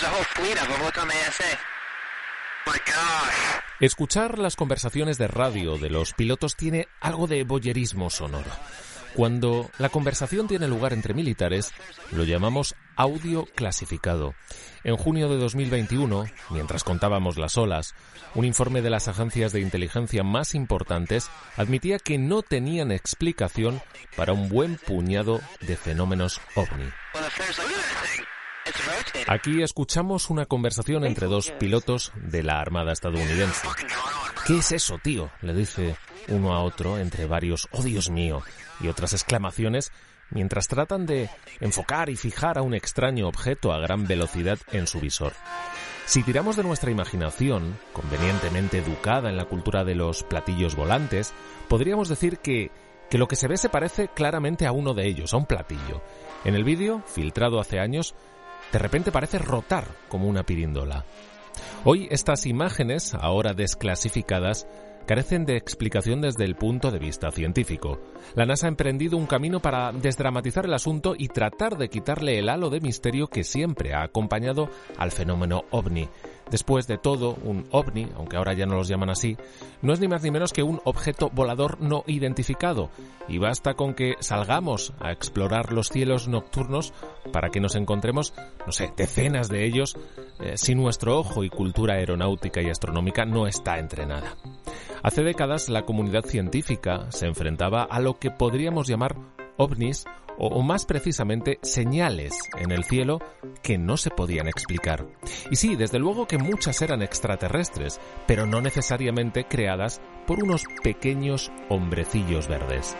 There's a whole fleet of them. Look on the ASA. My gosh. Escuchar las conversaciones de radio de los pilotos tiene algo de boyerismo sonoro. Cuando la conversación tiene lugar entre militares, lo llamamos audio clasificado. En junio de 2021, mientras contábamos las olas, un informe de las agencias de inteligencia más importantes admitía que no tenían explicación para un buen puñado de fenómenos ovni. Aquí escuchamos una conversación entre dos pilotos de la Armada estadounidense. ¿Qué es eso, tío? le dice uno a otro entre varios ¡Oh, Dios mío! y otras exclamaciones mientras tratan de enfocar y fijar a un extraño objeto a gran velocidad en su visor. Si tiramos de nuestra imaginación, convenientemente educada en la cultura de los platillos volantes, podríamos decir que, que lo que se ve se parece claramente a uno de ellos, a un platillo. En el vídeo, filtrado hace años, de repente parece rotar como una pirindola. Hoy estas imágenes, ahora desclasificadas, carecen de explicación desde el punto de vista científico. La NASA ha emprendido un camino para desdramatizar el asunto y tratar de quitarle el halo de misterio que siempre ha acompañado al fenómeno ovni. Después de todo, un ovni, aunque ahora ya no los llaman así, no es ni más ni menos que un objeto volador no identificado, y basta con que salgamos a explorar los cielos nocturnos para que nos encontremos, no sé, decenas de ellos, eh, si nuestro ojo y cultura aeronáutica y astronómica no está entrenada. Hace décadas la comunidad científica se enfrentaba a lo que podríamos llamar ovnis o, o más precisamente señales en el cielo que no se podían explicar. Y sí, desde luego que muchas eran extraterrestres, pero no necesariamente creadas por unos pequeños hombrecillos verdes.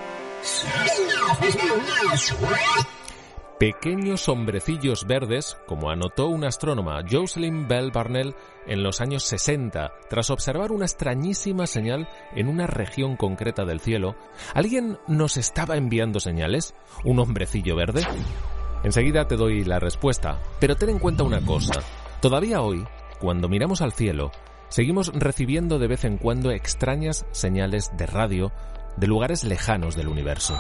Pequeños hombrecillos verdes, como anotó una astrónoma Jocelyn Bell Barnell en los años 60, tras observar una extrañísima señal en una región concreta del cielo. ¿Alguien nos estaba enviando señales? ¿Un hombrecillo verde? Enseguida te doy la respuesta, pero ten en cuenta una cosa. Todavía hoy, cuando miramos al cielo, seguimos recibiendo de vez en cuando extrañas señales de radio de lugares lejanos del universo.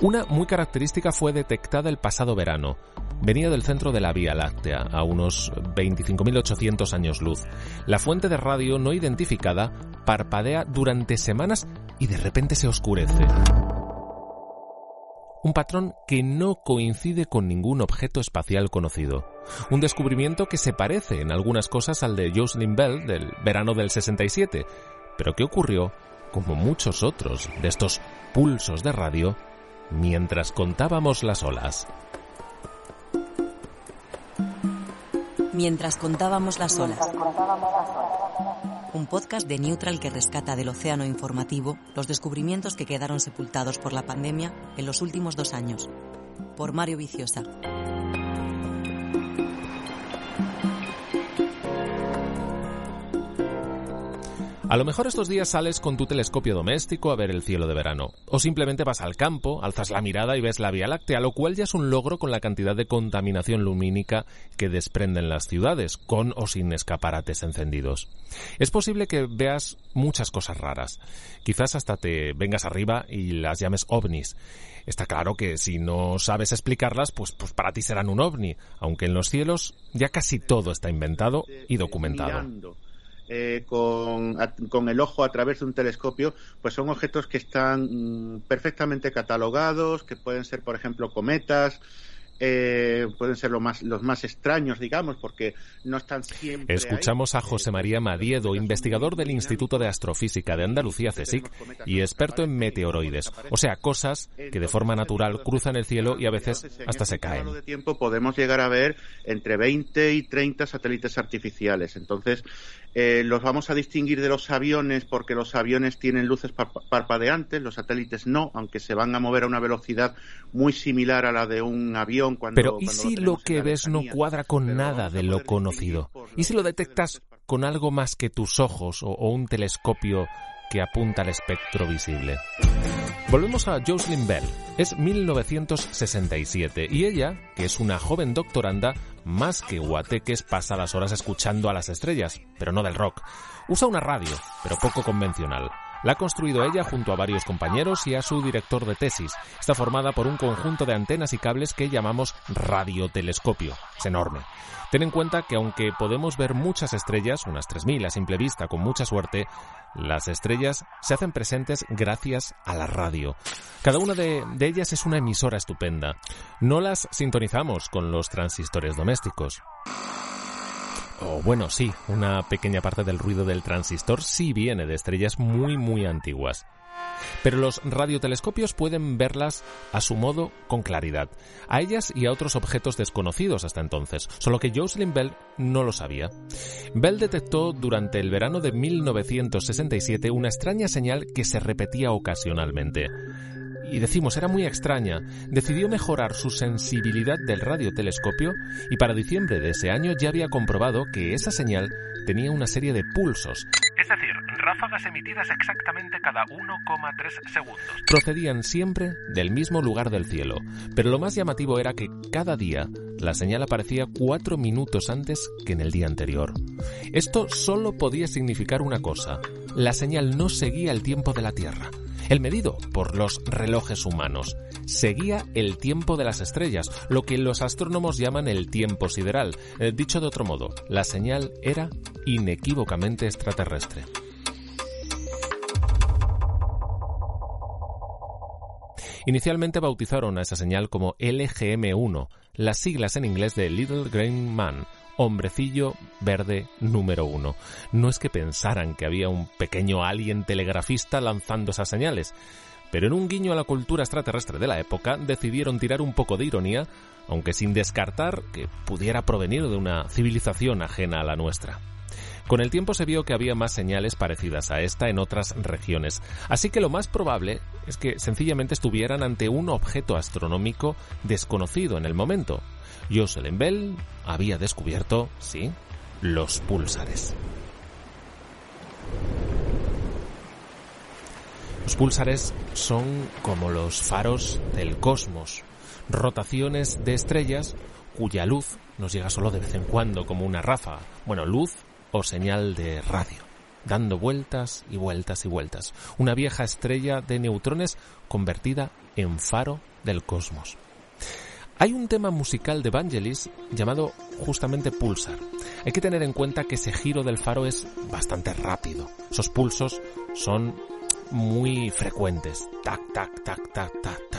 Una muy característica fue detectada el pasado verano. Venía del centro de la Vía Láctea, a unos 25.800 años luz. La fuente de radio no identificada parpadea durante semanas y de repente se oscurece. Un patrón que no coincide con ningún objeto espacial conocido. Un descubrimiento que se parece en algunas cosas al de Jocelyn Bell del verano del 67, pero que ocurrió como muchos otros de estos pulsos de radio, mientras contábamos las olas. Mientras contábamos las olas. Un podcast de Neutral que rescata del océano informativo los descubrimientos que quedaron sepultados por la pandemia en los últimos dos años. Por Mario Viciosa. A lo mejor estos días sales con tu telescopio doméstico a ver el cielo de verano, o simplemente vas al campo, alzas la mirada y ves la Vía Láctea, lo cual ya es un logro con la cantidad de contaminación lumínica que desprenden las ciudades, con o sin escaparates encendidos. Es posible que veas muchas cosas raras, quizás hasta te vengas arriba y las llames ovnis. Está claro que si no sabes explicarlas, pues, pues para ti serán un ovni, aunque en los cielos ya casi todo está inventado y documentado. Eh, con, con el ojo a través de un telescopio, pues son objetos que están mm, perfectamente catalogados, que pueden ser, por ejemplo, cometas, eh, pueden ser los más, los más extraños, digamos, porque no están siempre. Escuchamos a José María Madiedo, investigador del Instituto de Astrofísica de Andalucía, CSIC, y experto en meteoroides, o sea, cosas que de forma natural cruzan el cielo y a veces hasta se caen. de tiempo podemos llegar a ver entre 20 y 30 satélites artificiales. Entonces, eh, los vamos a distinguir de los aviones porque los aviones tienen luces parpadeantes, los satélites no, aunque se van a mover a una velocidad muy similar a la de un avión. Cuando, Pero ¿y si lo, que ves no cuadra con nada de lo conocido? ¿Y si lo detectas con algo más que tus ojos o un telescopio que apunta al espectro visible? Volvemos a Jocelyn Bell. Es 1967 y ella, que es una joven doctoranda, más que guateques pasa las horas escuchando a las estrellas, pero no del rock. Usa una radio, pero poco convencional. La ha construido ella junto a varios compañeros y a su director de tesis. Está formada por un conjunto de antenas y cables que llamamos radiotelescopio. Es enorme. Ten en cuenta que aunque podemos ver muchas estrellas, unas 3.000 a simple vista con mucha suerte, las estrellas se hacen presentes gracias a la radio. Cada una de, de ellas es una emisora estupenda. No las sintonizamos con los transistores domésticos. O bueno, sí, una pequeña parte del ruido del transistor sí viene de estrellas muy muy antiguas. Pero los radiotelescopios pueden verlas a su modo con claridad, a ellas y a otros objetos desconocidos hasta entonces, solo que Jocelyn Bell no lo sabía. Bell detectó durante el verano de 1967 una extraña señal que se repetía ocasionalmente y decimos era muy extraña, decidió mejorar su sensibilidad del radiotelescopio y para diciembre de ese año ya había comprobado que esa señal tenía una serie de pulsos. Es decir, ráfagas emitidas exactamente cada 1,3 segundos. Procedían siempre del mismo lugar del cielo, pero lo más llamativo era que cada día la señal aparecía cuatro minutos antes que en el día anterior. Esto solo podía significar una cosa, la señal no seguía el tiempo de la Tierra el medido por los relojes humanos. Seguía el tiempo de las estrellas, lo que los astrónomos llaman el tiempo sideral. Eh, dicho de otro modo, la señal era inequívocamente extraterrestre. Inicialmente bautizaron a esa señal como LGM1, las siglas en inglés de Little Green Man, hombrecillo verde número uno. No es que pensaran que había un pequeño alien telegrafista lanzando esas señales, pero en un guiño a la cultura extraterrestre de la época decidieron tirar un poco de ironía, aunque sin descartar que pudiera provenir de una civilización ajena a la nuestra. Con el tiempo se vio que había más señales parecidas a esta en otras regiones, así que lo más probable es que sencillamente estuvieran ante un objeto astronómico desconocido en el momento, Jocelyn Bell había descubierto, sí, los púlsares. Los púlsares son como los faros del cosmos, rotaciones de estrellas cuya luz nos llega solo de vez en cuando como una ráfaga, bueno, luz o señal de radio, dando vueltas y vueltas y vueltas, una vieja estrella de neutrones convertida en faro del cosmos. Hay un tema musical de Vangelis llamado justamente Pulsar. Hay que tener en cuenta que ese giro del faro es bastante rápido. Esos pulsos son muy frecuentes. Tac, tac, tac, tac, tac,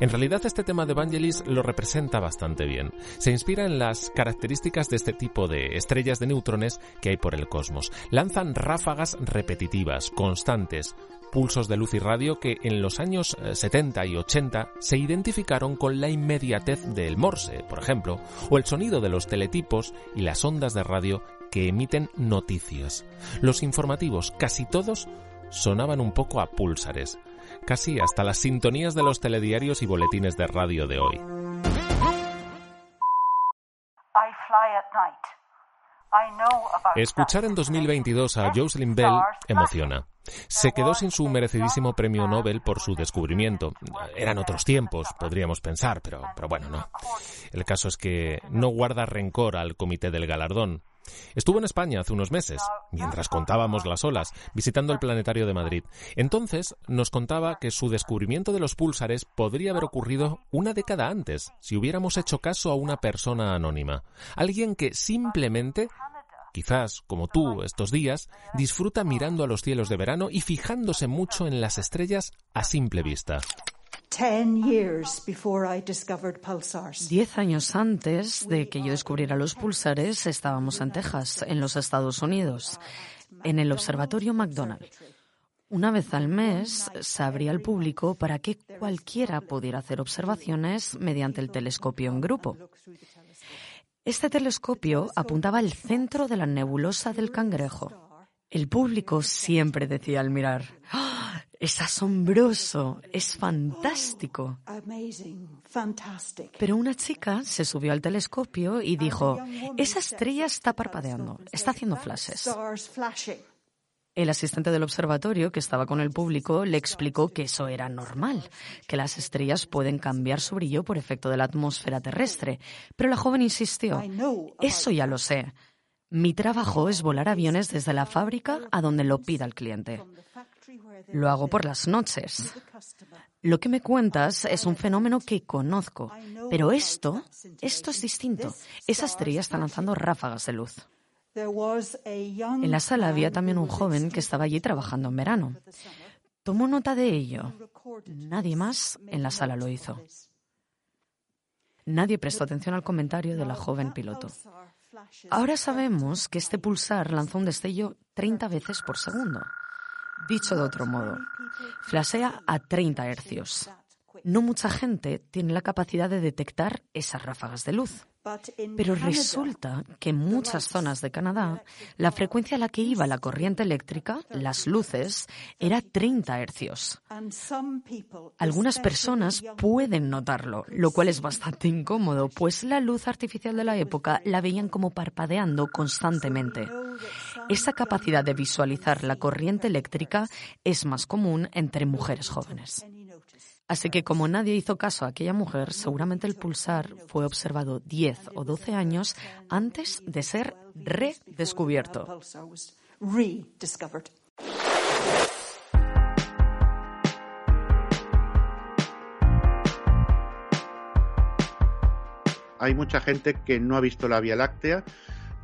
en realidad este tema de Vangelis lo representa bastante bien. Se inspira en las características de este tipo de estrellas de neutrones que hay por el cosmos. Lanzan ráfagas repetitivas, constantes, pulsos de luz y radio que en los años 70 eh, y 80 se identificaron con la inmediatez del Morse, por ejemplo, o el sonido de los teletipos y las ondas de radio que emiten noticias. Los informativos, casi todos, sonaban un poco a púlsares, casi hasta las sintonías de los telediarios y boletines de radio de hoy. Escuchar en 2022 a Jocelyn Bell emociona. Se quedó sin su merecidísimo premio Nobel por su descubrimiento. Eran otros tiempos, podríamos pensar, pero, pero bueno, no. El caso es que no guarda rencor al comité del galardón. Estuvo en España hace unos meses, mientras contábamos las olas, visitando el Planetario de Madrid. Entonces nos contaba que su descubrimiento de los púlsares podría haber ocurrido una década antes, si hubiéramos hecho caso a una persona anónima. Alguien que simplemente quizás como tú estos días, disfruta mirando a los cielos de verano y fijándose mucho en las estrellas a simple vista. Diez años antes de que yo descubriera los pulsares, estábamos en Texas, en los Estados Unidos, en el Observatorio McDonald. Una vez al mes se abría al público para que cualquiera pudiera hacer observaciones mediante el telescopio en grupo. Este telescopio apuntaba al centro de la nebulosa del cangrejo. El público siempre decía al mirar, ¡Ah! Es asombroso, es fantástico. Pero una chica se subió al telescopio y dijo, esa estrella está parpadeando, está haciendo flashes. El asistente del observatorio, que estaba con el público, le explicó que eso era normal, que las estrellas pueden cambiar su brillo por efecto de la atmósfera terrestre. Pero la joven insistió, eso ya lo sé. Mi trabajo es volar aviones desde la fábrica a donde lo pida el cliente. Lo hago por las noches. Lo que me cuentas es un fenómeno que conozco, pero esto, esto es distinto. Esa estrella está lanzando ráfagas de luz. En la sala había también un joven que estaba allí trabajando en verano. Tomó nota de ello. Nadie más en la sala lo hizo. Nadie prestó atención al comentario de la joven piloto. Ahora sabemos que este pulsar lanzó un destello 30 veces por segundo. Dicho de otro modo, flasea a 30 hercios. No mucha gente tiene la capacidad de detectar esas ráfagas de luz. Pero resulta que en muchas zonas de Canadá la frecuencia a la que iba la corriente eléctrica, las luces, era 30 hercios. Algunas personas pueden notarlo, lo cual es bastante incómodo, pues la luz artificial de la época la veían como parpadeando constantemente. Esa capacidad de visualizar la corriente eléctrica es más común entre mujeres jóvenes. Así que como nadie hizo caso a aquella mujer, seguramente el pulsar fue observado 10 o 12 años antes de ser redescubierto. Hay mucha gente que no ha visto la Vía Láctea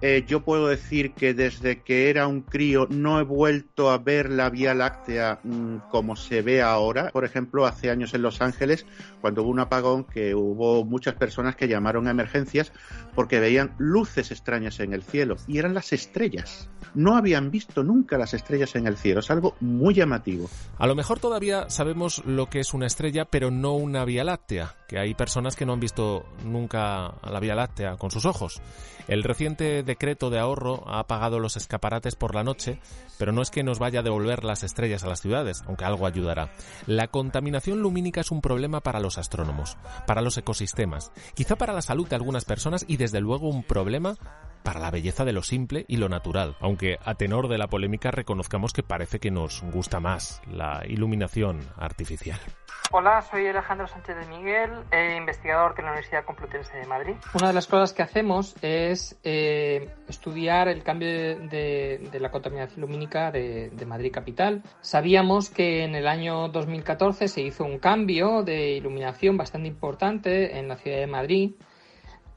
eh, yo puedo decir que desde que era un crío no he vuelto a ver la Vía Láctea mm, como se ve ahora. Por ejemplo, hace años en Los Ángeles, cuando hubo un apagón, que hubo muchas personas que llamaron a emergencias porque veían luces extrañas en el cielo y eran las estrellas. No habían visto nunca las estrellas en el cielo. Es algo muy llamativo. A lo mejor todavía sabemos lo que es una estrella, pero no una Vía Láctea, que hay personas que no han visto nunca la Vía Láctea con sus ojos. El reciente decreto de ahorro ha apagado los escaparates por la noche, pero no es que nos vaya a devolver las estrellas a las ciudades, aunque algo ayudará. La contaminación lumínica es un problema para los astrónomos, para los ecosistemas, quizá para la salud de algunas personas y desde luego un problema para la belleza de lo simple y lo natural, aunque a tenor de la polémica reconozcamos que parece que nos gusta más la iluminación artificial. Hola, soy Alejandro Sánchez de Miguel, eh, investigador de la Universidad Complutense de Madrid. Una de las cosas que hacemos es eh, estudiar el cambio de, la contaminación lumínica de, de, Madrid capital. Sabíamos que en el año 2014 se hizo un cambio de iluminación bastante importante en la ciudad de Madrid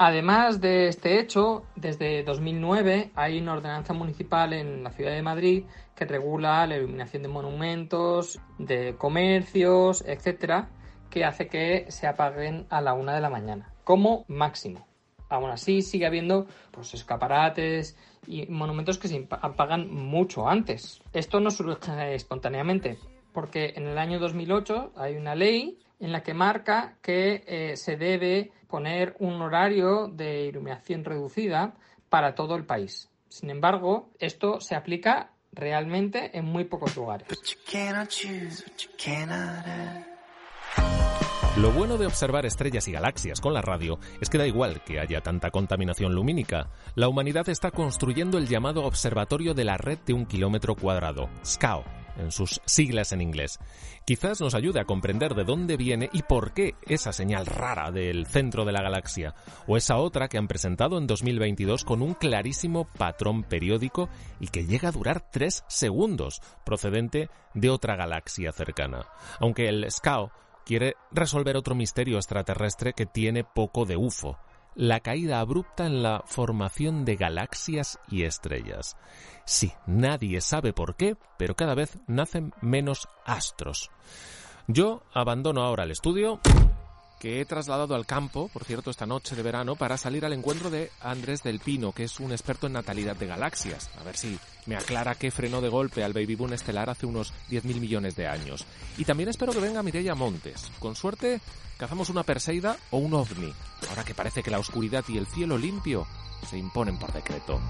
Además de este hecho, desde 2009 hay una ordenanza municipal en la ciudad de Madrid que regula la iluminación de monumentos, de comercios, etcétera, que hace que se apaguen a la una de la mañana, como máximo. Aún así, sigue habiendo pues, escaparates y monumentos que se apagan mucho antes. Esto no surge espontáneamente, porque en el año 2008 hay una ley en la que marca que eh, se debe poner un horario de iluminación reducida para todo el país. Sin embargo, esto se aplica realmente en muy pocos lugares. Lo bueno de observar estrellas y galaxias con la radio es que da igual que haya tanta contaminación lumínica. La humanidad está construyendo el llamado Observatorio de la Red de un Kilómetro Cuadrado, SCAO, en sus siglas en inglés. Quizás nos ayude a comprender de dónde viene y por qué esa señal rara del centro de la galaxia, o esa otra que han presentado en 2022 con un clarísimo patrón periódico y que llega a durar tres segundos, procedente de otra galaxia cercana. Aunque el SCAO quiere resolver otro misterio extraterrestre que tiene poco de UFO, la caída abrupta en la formación de galaxias y estrellas. Sí, nadie sabe por qué, pero cada vez nacen menos astros. Yo abandono ahora el estudio que he trasladado al campo, por cierto, esta noche de verano, para salir al encuentro de Andrés del Pino, que es un experto en natalidad de galaxias. A ver si me aclara qué frenó de golpe al Baby Boom estelar hace unos 10.000 millones de años. Y también espero que venga Mireia Montes. Con suerte, cazamos una Perseida o un ovni, ahora que parece que la oscuridad y el cielo limpio se imponen por decreto.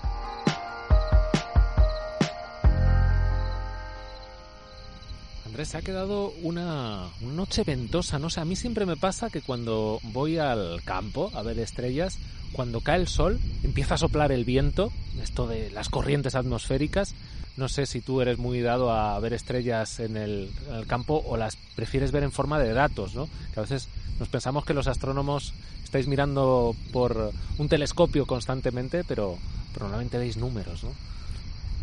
Andrés, ha quedado una, noche ventosa, no sé, a mí siempre me pasa que cuando voy al campo a ver estrellas, cuando cae el sol, empieza a soplar el viento, esto de las corrientes atmosféricas, no sé si tú eres muy dado a ver estrellas en el, campo o las prefieres ver en forma de datos, ¿no? Que a veces nos pensamos que los astrónomos estáis mirando por un telescopio constantemente, pero, pero normalmente veis números, ¿no?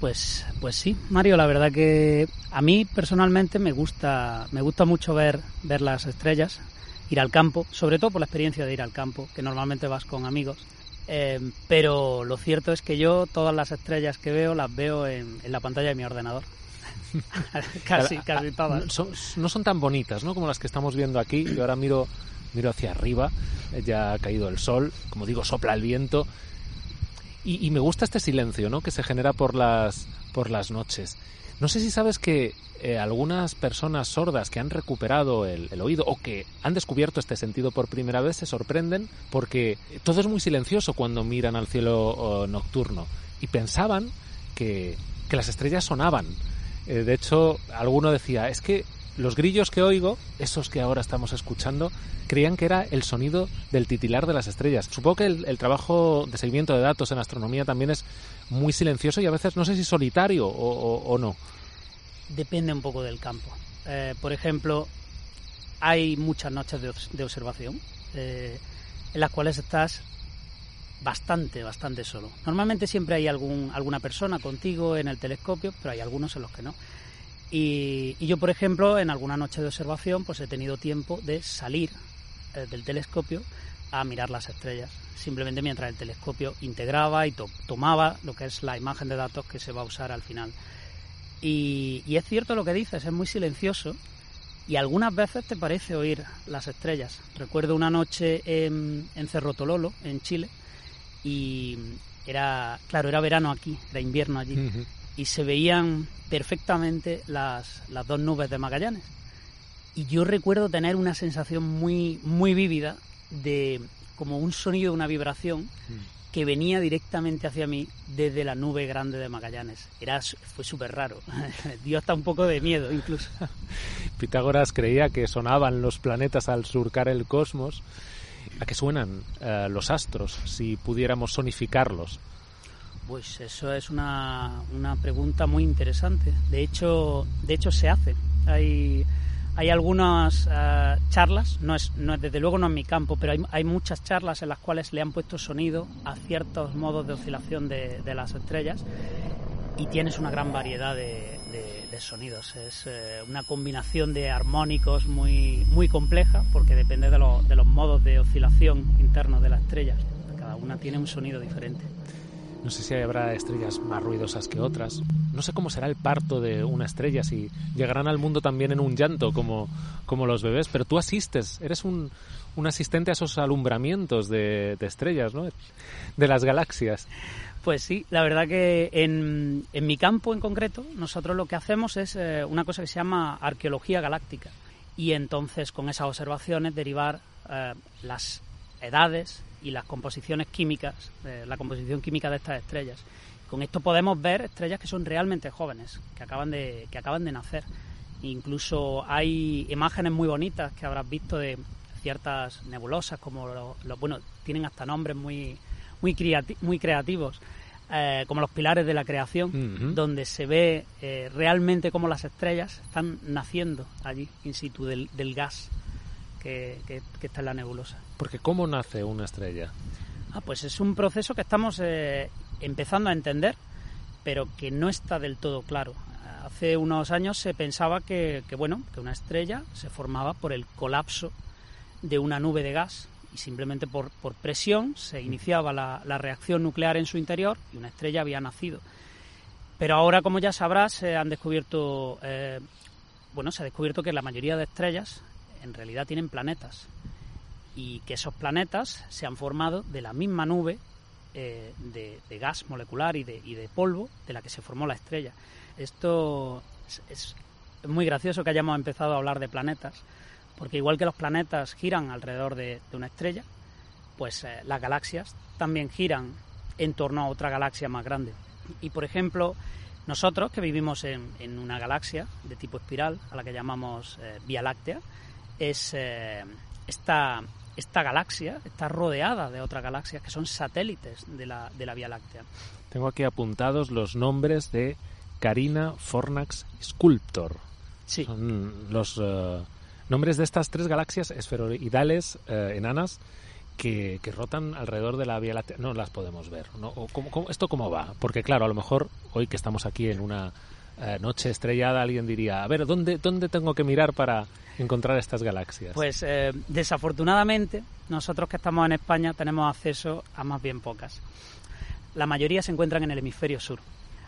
Pues, pues sí, Mario, la verdad que a mí personalmente me gusta, me gusta mucho ver, ver las estrellas, ir al campo, sobre todo por la experiencia de ir al campo, que normalmente vas con amigos. Eh, pero lo cierto es que yo todas las estrellas que veo las veo en, la pantalla de mi ordenador. casi, casi todas. no son tan bonitas, ¿no? Como las que estamos viendo aquí. Yo ahora miro, miro hacia arriba, ya ha caído el sol, como digo, sopla el viento y, me gusta este silencio, ¿no? Que se genera por las, por las noches. No sé si sabes que eh, algunas personas sordas que han recuperado el, oído o que han descubierto este sentido por primera vez se sorprenden porque todo es muy silencioso cuando miran al cielo nocturno y pensaban que, que las estrellas sonaban. Eh, de hecho, alguno decía, es que los grillos que oigo, esos que ahora estamos escuchando, creían que era el sonido del titilar de las estrellas. Supongo que el, trabajo de seguimiento de datos en astronomía también es muy silencioso y a veces no sé si solitario o, no. Depende un poco del campo. Eh, por ejemplo, hay muchas noches de, observación eh, en las cuales estás bastante, bastante solo. Normalmente siempre hay algún, alguna persona contigo en el telescopio, pero hay algunos en los que no. Y, yo, por ejemplo, en alguna noche de observación, pues he tenido tiempo de salir eh, del telescopio a mirar las estrellas, simplemente mientras el telescopio integraba y tomaba lo que es la imagen de datos que se va a usar al final. Y, es cierto lo que dices, es muy silencioso y algunas veces te parece oír las estrellas. Recuerdo una noche en, en Cerro Tololo, en Chile, y era, claro, era verano aquí, era invierno allí y se veían perfectamente las, las dos nubes de Magallanes. Y yo recuerdo tener una sensación muy, muy vívida de como un sonido, una vibración mm. que venía directamente hacia mí desde la nube grande de Magallanes. Era, fue súper raro. Dio hasta un poco de miedo incluso. Pitágoras creía que sonaban los planetas al surcar el cosmos. ¿A qué suenan eh, los astros si pudiéramos sonificarlos? Pues eso es una, una pregunta muy interesante. De hecho, de hecho se hace. Hay, hay algunas eh, charlas, no es, no es, desde luego no en mi campo, pero hay, hay, muchas charlas en las cuales le han puesto sonido a ciertos modos de oscilación de, de las estrellas y tienes una gran variedad de, sonidos. Es eh, una combinación de armónicos muy, muy compleja porque depende de, de los modos de oscilación internos de las estrellas. Cada una tiene un sonido diferente. No sé si habrá estrellas más ruidosas que otras. No sé cómo será el parto de una estrella, si llegarán al mundo también en un llanto como, como los bebés, pero tú asistes, eres un, un asistente a esos alumbramientos de, de, estrellas, ¿no? De las galaxias. Pues sí, la verdad que en, en mi campo en concreto, nosotros lo que hacemos es eh, una cosa que se llama arqueología galáctica. Y entonces con esas observaciones derivar eh, las edades y las composiciones químicas, eh, la composición química de estas estrellas. Con esto podemos ver estrellas que son realmente jóvenes, que acaban de, que acaban de nacer. Incluso hay imágenes muy bonitas que habrás visto de ciertas nebulosas, como los, bueno, tienen hasta nombres muy, muy, muy creativos, eh, como los pilares de la creación, donde se ve eh, realmente cómo las estrellas están naciendo allí, in situ, del, del gas que, está en la nebulosa. Porque ¿cómo nace una estrella? Ah, pues es un proceso que estamos eh, empezando a entender, pero que no está del todo claro. Hace unos años se pensaba que, bueno, que una estrella se formaba por el colapso de una nube de gas y simplemente por, por presión se iniciaba la, reacción nuclear en su interior y una estrella había nacido. Pero ahora, como ya sabrás, se han descubierto eh, bueno, se ha descubierto que la mayoría de estrellas en realidad tienen planetas y que esos planetas se han formado de la misma nube eh, de, gas molecular y de, polvo de la que se formó la estrella. Esto es, muy gracioso que hayamos empezado a hablar de planetas, porque igual que los planetas giran alrededor de, una estrella, pues eh, las galaxias también giran en torno a otra galaxia más grande. Y por ejemplo, nosotros que vivimos en, una galaxia de tipo espiral, a la que llamamos eh, Vía Láctea, es esta, esta galaxia está rodeada de otras galaxias que son satélites de la, de la Vía Láctea. Tengo aquí apuntados los nombres de Carina, Fornax Sculptor. Sí. Son los eh, nombres de estas tres galaxias esferoidales eh, enanas que, rotan alrededor de la Vía Láctea. No las podemos ver. ¿no? esto cómo va? Porque claro, a lo mejor hoy que estamos aquí en una eh, noche estrellada, alguien diría, a ver, ¿dónde, ¿dónde tengo que mirar para encontrar estas galaxias? Pues eh, desafortunadamente, nosotros que estamos en España tenemos acceso a más bien pocas. La mayoría se encuentran en el hemisferio sur.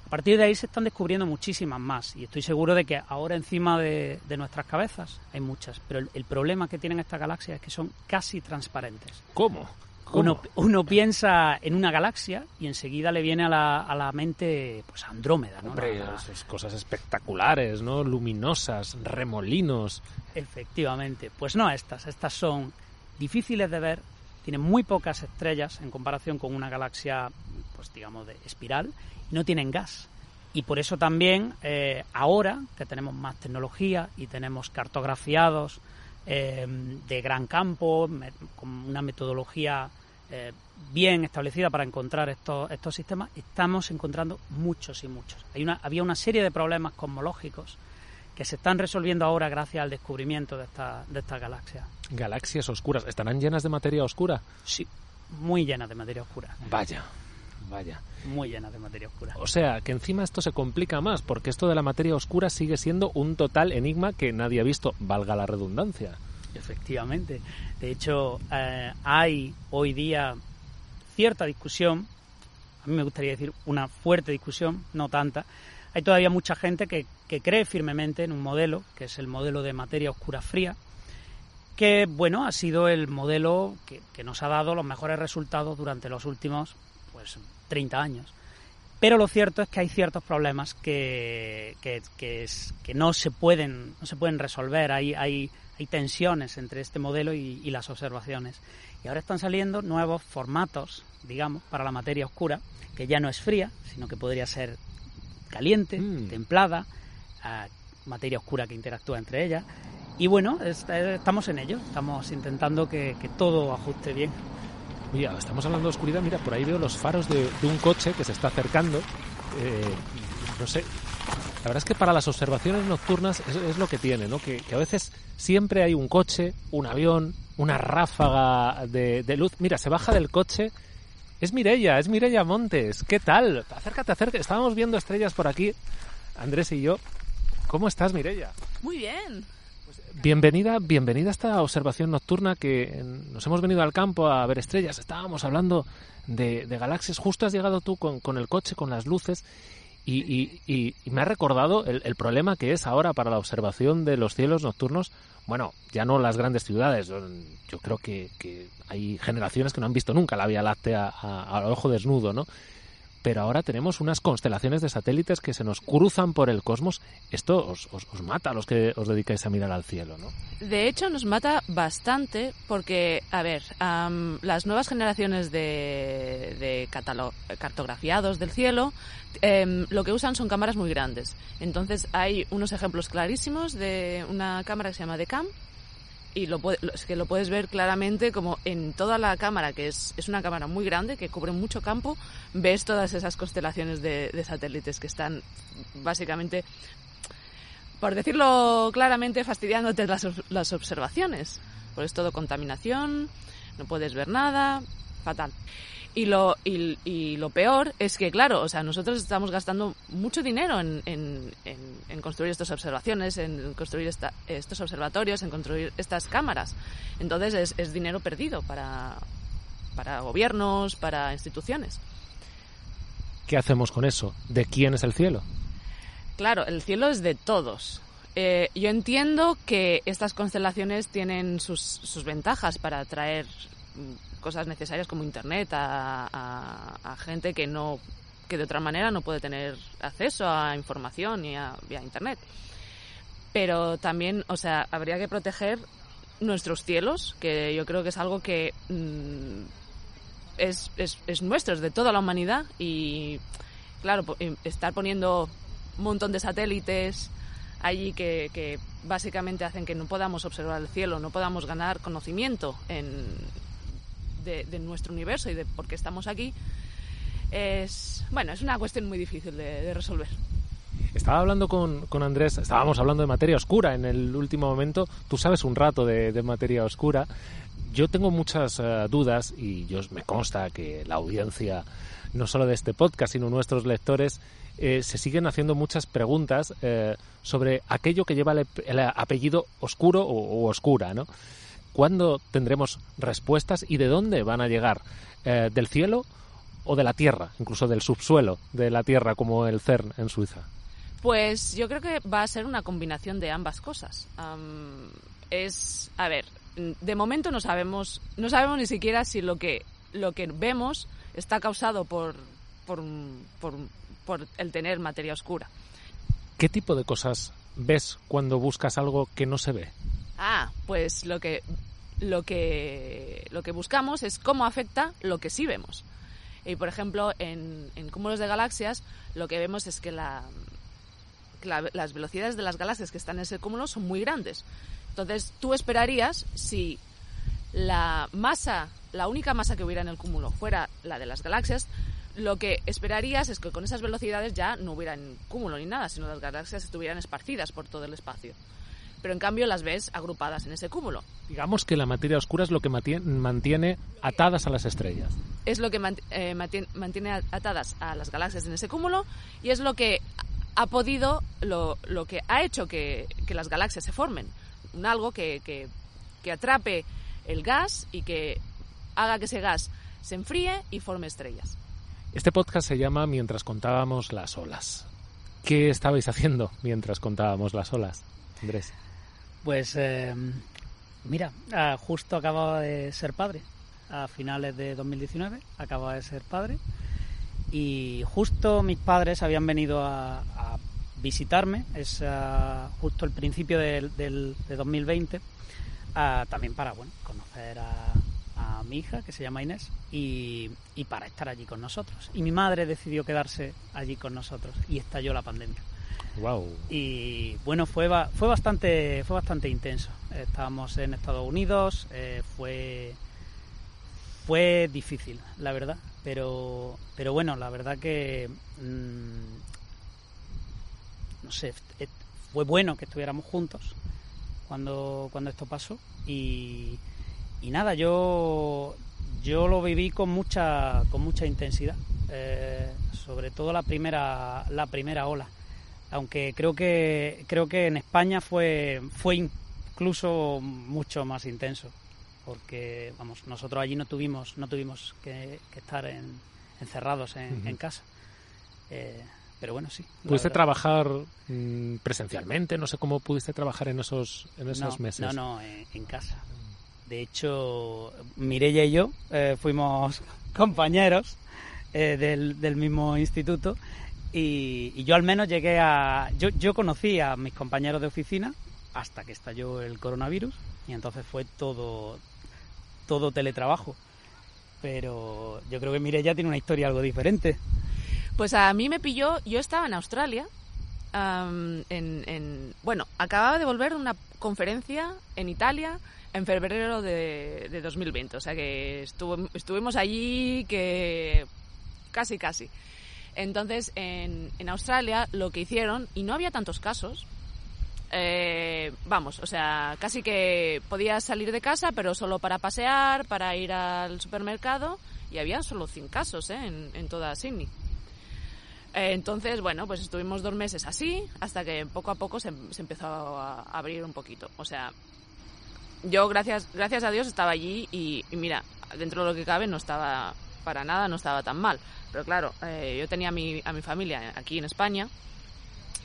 A partir de ahí se están descubriendo muchísimas más y estoy seguro de que ahora encima de, nuestras cabezas hay muchas, pero el, el, problema que tienen estas galaxias es que son casi transparentes. ¿Cómo? Uno, piensa en una galaxia y enseguida le viene a la, a la mente pues Andrómeda, ¿no? Hombre, esas cosas espectaculares, ¿no? Luminosas, remolinos. Efectivamente. Pues no estas. Estas son difíciles de ver, tienen muy pocas estrellas en comparación con una galaxia, pues digamos, de espiral, y no tienen gas. Y por eso también, eh, ahora que tenemos más tecnología y tenemos cartografiados eh, de gran campo, con una metodología eh, bien establecida para encontrar estos, estos sistemas, estamos encontrando muchos y muchos. Hay una, había una serie de problemas cosmológicos que se están resolviendo ahora gracias al descubrimiento de, esta, de estas galaxias. Galaxias oscuras, ¿estarán llenas de materia oscura? Sí, muy llenas de materia oscura. Vaya, vaya. Muy llenas de materia oscura. O sea, que encima esto se complica más, porque esto de la materia oscura sigue siendo un total enigma que nadie ha visto, valga la redundancia. Efectivamente. De hecho, eh, hay hoy día cierta discusión, a mí me gustaría decir una fuerte discusión, no tanta. Hay todavía mucha gente que, cree firmemente en un modelo, que es el modelo de materia oscura fría, que bueno, ha sido el modelo que, nos ha dado los mejores resultados durante los últimos pues 30 años. Pero lo cierto es que hay ciertos problemas que, que, que, no se pueden no se pueden resolver. Hay, hay hay tensiones entre este modelo y, las observaciones. Y ahora están saliendo nuevos formatos, digamos, para la materia oscura, que ya no es fría, sino que podría ser caliente, mm. templada, materia oscura que interactúa entre ellas. Y bueno, estamos en ello, estamos intentando que, todo ajuste bien. Mira, estamos hablando de oscuridad, mira, por ahí veo los faros de, un coche que se está acercando. Eh, no sé, la verdad es que para las observaciones nocturnas es, lo que tiene, ¿no? Que, a veces siempre hay un coche, un avión, una ráfaga de, luz. Mira, se baja del coche. Es Mirella, es Mirella Montes. ¿Qué tal? Acércate, acércate. Estábamos viendo estrellas por aquí, Andrés y yo. ¿Cómo estás, Mirella? Muy bien. Bienvenida, bienvenida a esta observación nocturna que nos hemos venido al campo a ver estrellas. Estábamos hablando de, galaxias. Justo has llegado tú con, con el coche, con las luces y, y, me ha recordado el, problema que es ahora para la observación de los cielos nocturnos. Bueno, ya no las grandes ciudades. Yo creo que, hay generaciones que no han visto nunca la Vía Láctea al ojo desnudo, ¿no? Pero ahora tenemos unas constelaciones de satélites que se nos cruzan por el cosmos. Esto os, mata a los que os dedicáis a mirar al cielo, ¿no? De hecho, nos mata bastante porque, a ver, las nuevas generaciones de, cartografiados del cielo em, lo que usan son cámaras muy grandes. Entonces, hay unos ejemplos clarísimos de una cámara que se llama DECAM, y lo, es que lo puedes ver claramente como en toda la cámara, que es, es una cámara muy grande, que cubre mucho campo, ves todas esas constelaciones de, satélites que están básicamente, por decirlo claramente, fastidiándote las, las observaciones. Pues es todo contaminación, no puedes ver nada, fatal. Y lo, y, lo peor es que, claro, o sea, nosotros estamos gastando mucho dinero en, en, construir estas observaciones, en construir estos observatorios, en construir estas cámaras. Entonces es, es dinero perdido para, para gobiernos, para instituciones. ¿Qué hacemos con eso? ¿De quién es el cielo? Claro, el cielo es de todos. eh, yo entiendo que estas constelaciones tienen sus, sus ventajas para atraer cosas necesarias como Internet a, gente que no que de otra manera no puede tener acceso a información y a, y Internet. Pero también, o sea, habría que proteger nuestros cielos, que yo creo que es algo que mmm, es, es, es, nuestro, es de toda la humanidad y, claro, estar poniendo un montón de satélites allí que, que, básicamente hacen que no podamos observar el cielo, no podamos ganar conocimiento en, de, de, nuestro universo y de por qué estamos aquí, es, bueno, es una cuestión muy difícil de, de resolver. Estaba hablando con, con, Andrés, estábamos hablando de materia oscura en el último momento. Tú sabes un rato de, de materia oscura. Yo tengo muchas uh, dudas y yo me consta que la audiencia, no solo de este podcast, sino nuestros lectores, eh, se siguen haciendo muchas preguntas eh, sobre aquello que lleva el, el apellido oscuro o, o, oscura, ¿no? ¿Cuándo tendremos respuestas y de dónde van a llegar? Eh, ¿Del cielo o de la tierra, incluso del subsuelo de la tierra, como el CERN en Suiza? Pues yo creo que va a ser una combinación de ambas cosas. Um, es, a ver, de momento no sabemos, no sabemos ni siquiera si lo que lo que vemos está causado por por, por, por el tener materia oscura. ¿Qué tipo de cosas ves cuando buscas algo que no se ve? Ah, pues lo que lo que lo que buscamos es cómo afecta lo que sí vemos. Y por ejemplo, en, en cúmulos de galaxias, lo que vemos es que la, la, las velocidades de las galaxias que están en ese cúmulo son muy grandes. Entonces, tú esperarías si la masa, la única masa que hubiera en el cúmulo fuera la de las galaxias, lo que esperarías es que con esas velocidades ya no hubiera cúmulo ni nada, sino las galaxias estuvieran esparcidas por todo el espacio. Pero en cambio las ves agrupadas en ese cúmulo. Digamos que la materia oscura es lo que mantiene atadas a las estrellas. Es lo que eh, mantiene atadas a las galaxias en ese cúmulo y es lo que ha podido, lo, lo que ha hecho que, que, las galaxias se formen. Un algo que, que, que atrape el gas y que haga que ese gas se enfríe y forme estrellas. Este podcast se llama Mientras contábamos las olas. ¿Qué estabais haciendo mientras contábamos las olas, Andrés? Pues eh, mira, uh, justo acababa de ser padre. A finales de 2019 acababa de ser padre y justo mis padres habían venido a, visitarme, es uh, justo el principio del, de 2020, uh, también para bueno, conocer a, mi hija, que se llama Inés, y, para estar allí con nosotros. Y mi madre decidió quedarse allí con nosotros y estalló la pandemia. Y bueno, fue, fue, bastante, fue bastante intenso. Estábamos en Estados Unidos, eh, fue, fue difícil, la verdad pero pero bueno la verdad que mmm, no sé fue bueno que estuviéramos juntos cuando cuando esto pasó. Y, y nada yo yo lo viví con mucha con mucha intensidad eh, sobre todo la primera la primera ola aunque creo que creo que en España fue fue incluso mucho más intenso porque vamos nosotros allí no tuvimos no tuvimos que, que estar en, encerrados en, uh -huh. en casa. Eh, pero bueno sí pudiste trabajar mmm, presencialmente no sé cómo pudiste trabajar en esos en esos no, meses. no no en, en, casa. De hecho Mireia y yo eh, fuimos compañeros eh, del, del mismo instituto y, y, yo al menos llegué a yo, yo conocí a mis compañeros de oficina hasta que estalló el coronavirus y entonces fue todo todo teletrabajo. Pero yo creo que Mireia tiene una historia algo diferente. Pues a mí me pilló, yo estaba en Australia, um, en, en, bueno, acababa de volver de una conferencia en Italia en febrero de, de 2020, o sea que estuvo, estuvimos allí que casi, casi. Entonces, en, Australia lo que hicieron, y no había tantos casos, eh, vamos, o sea, casi que podías salir de casa, pero solo para pasear, para ir al supermercado, y había solo 100 casos ¿eh? en, toda Sydney. Eh, entonces, bueno, pues estuvimos dos meses así, hasta que poco a poco se, se empezó a, abrir un poquito. O sea, yo, gracias, gracias a Dios, estaba allí y, mira, dentro de lo que cabe, no estaba para nada, no estaba tan mal. Pero claro, eh, yo tenía a mi, a mi familia aquí en España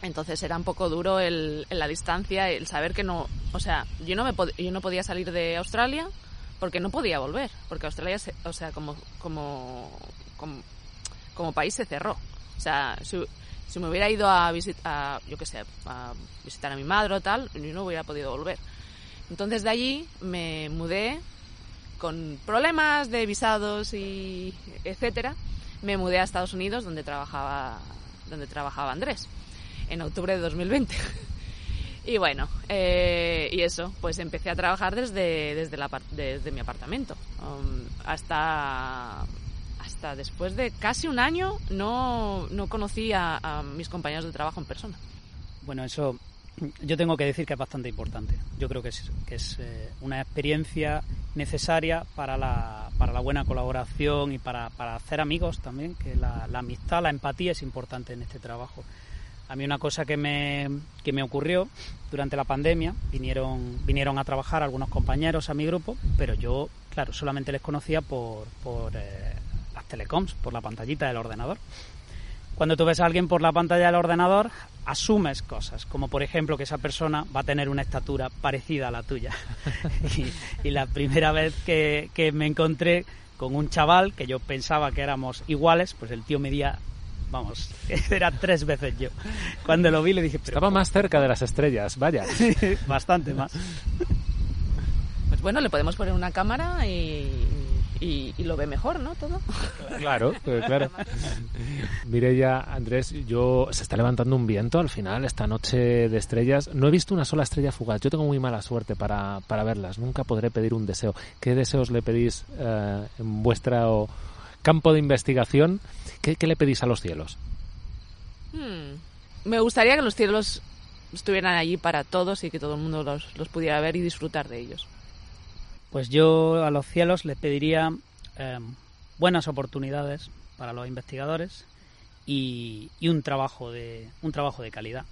Entonces era un poco duro el, la distancia, el saber que no, o sea, yo no me yo no podía salir de Australia porque no podía volver, porque Australia, o sea, como, como, como, país se cerró. O sea, si, si me hubiera ido a visitar, yo qué sé, a visitar a mi madre o tal, yo no hubiera podido volver. Entonces de allí me mudé con problemas de visados y etcétera. Me mudé a Estados Unidos donde trabajaba donde trabajaba Andrés en octubre de 2020. y bueno, eh, y eso, pues empecé a trabajar desde, desde, mi apartamento. Um, hasta, hasta después de casi un año no, no conocí a, mis compañeros de trabajo en persona. Bueno, eso yo tengo que decir que es bastante importante. Yo creo que es, que es eh, una experiencia necesaria para la, para la buena colaboración y para, para hacer amigos también, que la, la, amistad, la empatía es importante en este trabajo. A mí una cosa que me, que me ocurrió durante la pandemia, vinieron, vinieron a trabajar algunos compañeros a mi grupo, pero yo, claro, solamente les conocía por, por eh, las telecoms, por la pantallita del ordenador. Cuando tú ves a alguien por la pantalla del ordenador, asumes cosas, como por ejemplo que esa persona va a tener una estatura parecida a la tuya. y, la primera vez que, que me encontré con un chaval que yo pensaba que éramos iguales, pues el tío medía vamos, era tres veces yo. Cuando lo vi le dije... Estaba más cerca de las estrellas, vaya. bastante más. Pues bueno, le podemos poner una cámara y, y, lo ve mejor, ¿no? Todo. Claro, pues claro. Mireya, Andrés, yo se está levantando un viento al final esta noche de estrellas. No he visto una sola estrella fugaz. Yo tengo muy mala suerte para, para verlas. Nunca podré pedir un deseo. ¿Qué deseos le pedís eh, en vuestro campo de investigación? ¿Qué, le pedís a los cielos? Hmm. Me gustaría que los cielos estuvieran allí para todos y que todo el mundo los, los pudiera ver y disfrutar de ellos. Pues yo a los cielos les pediría eh, buenas oportunidades para los investigadores y, un trabajo de un trabajo de calidad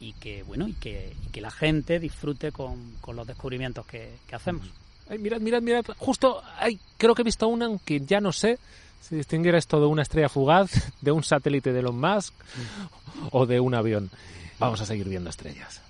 y que bueno y que, la gente disfrute con, los descubrimientos que, hacemos. Ay, mirad, mirad, mirad, justo ay, creo que he visto una, aunque ya no sé si distinguir esto de una estrella fugaz, de un satélite de Elon Musk o de un avión. Vamos a seguir viendo estrellas.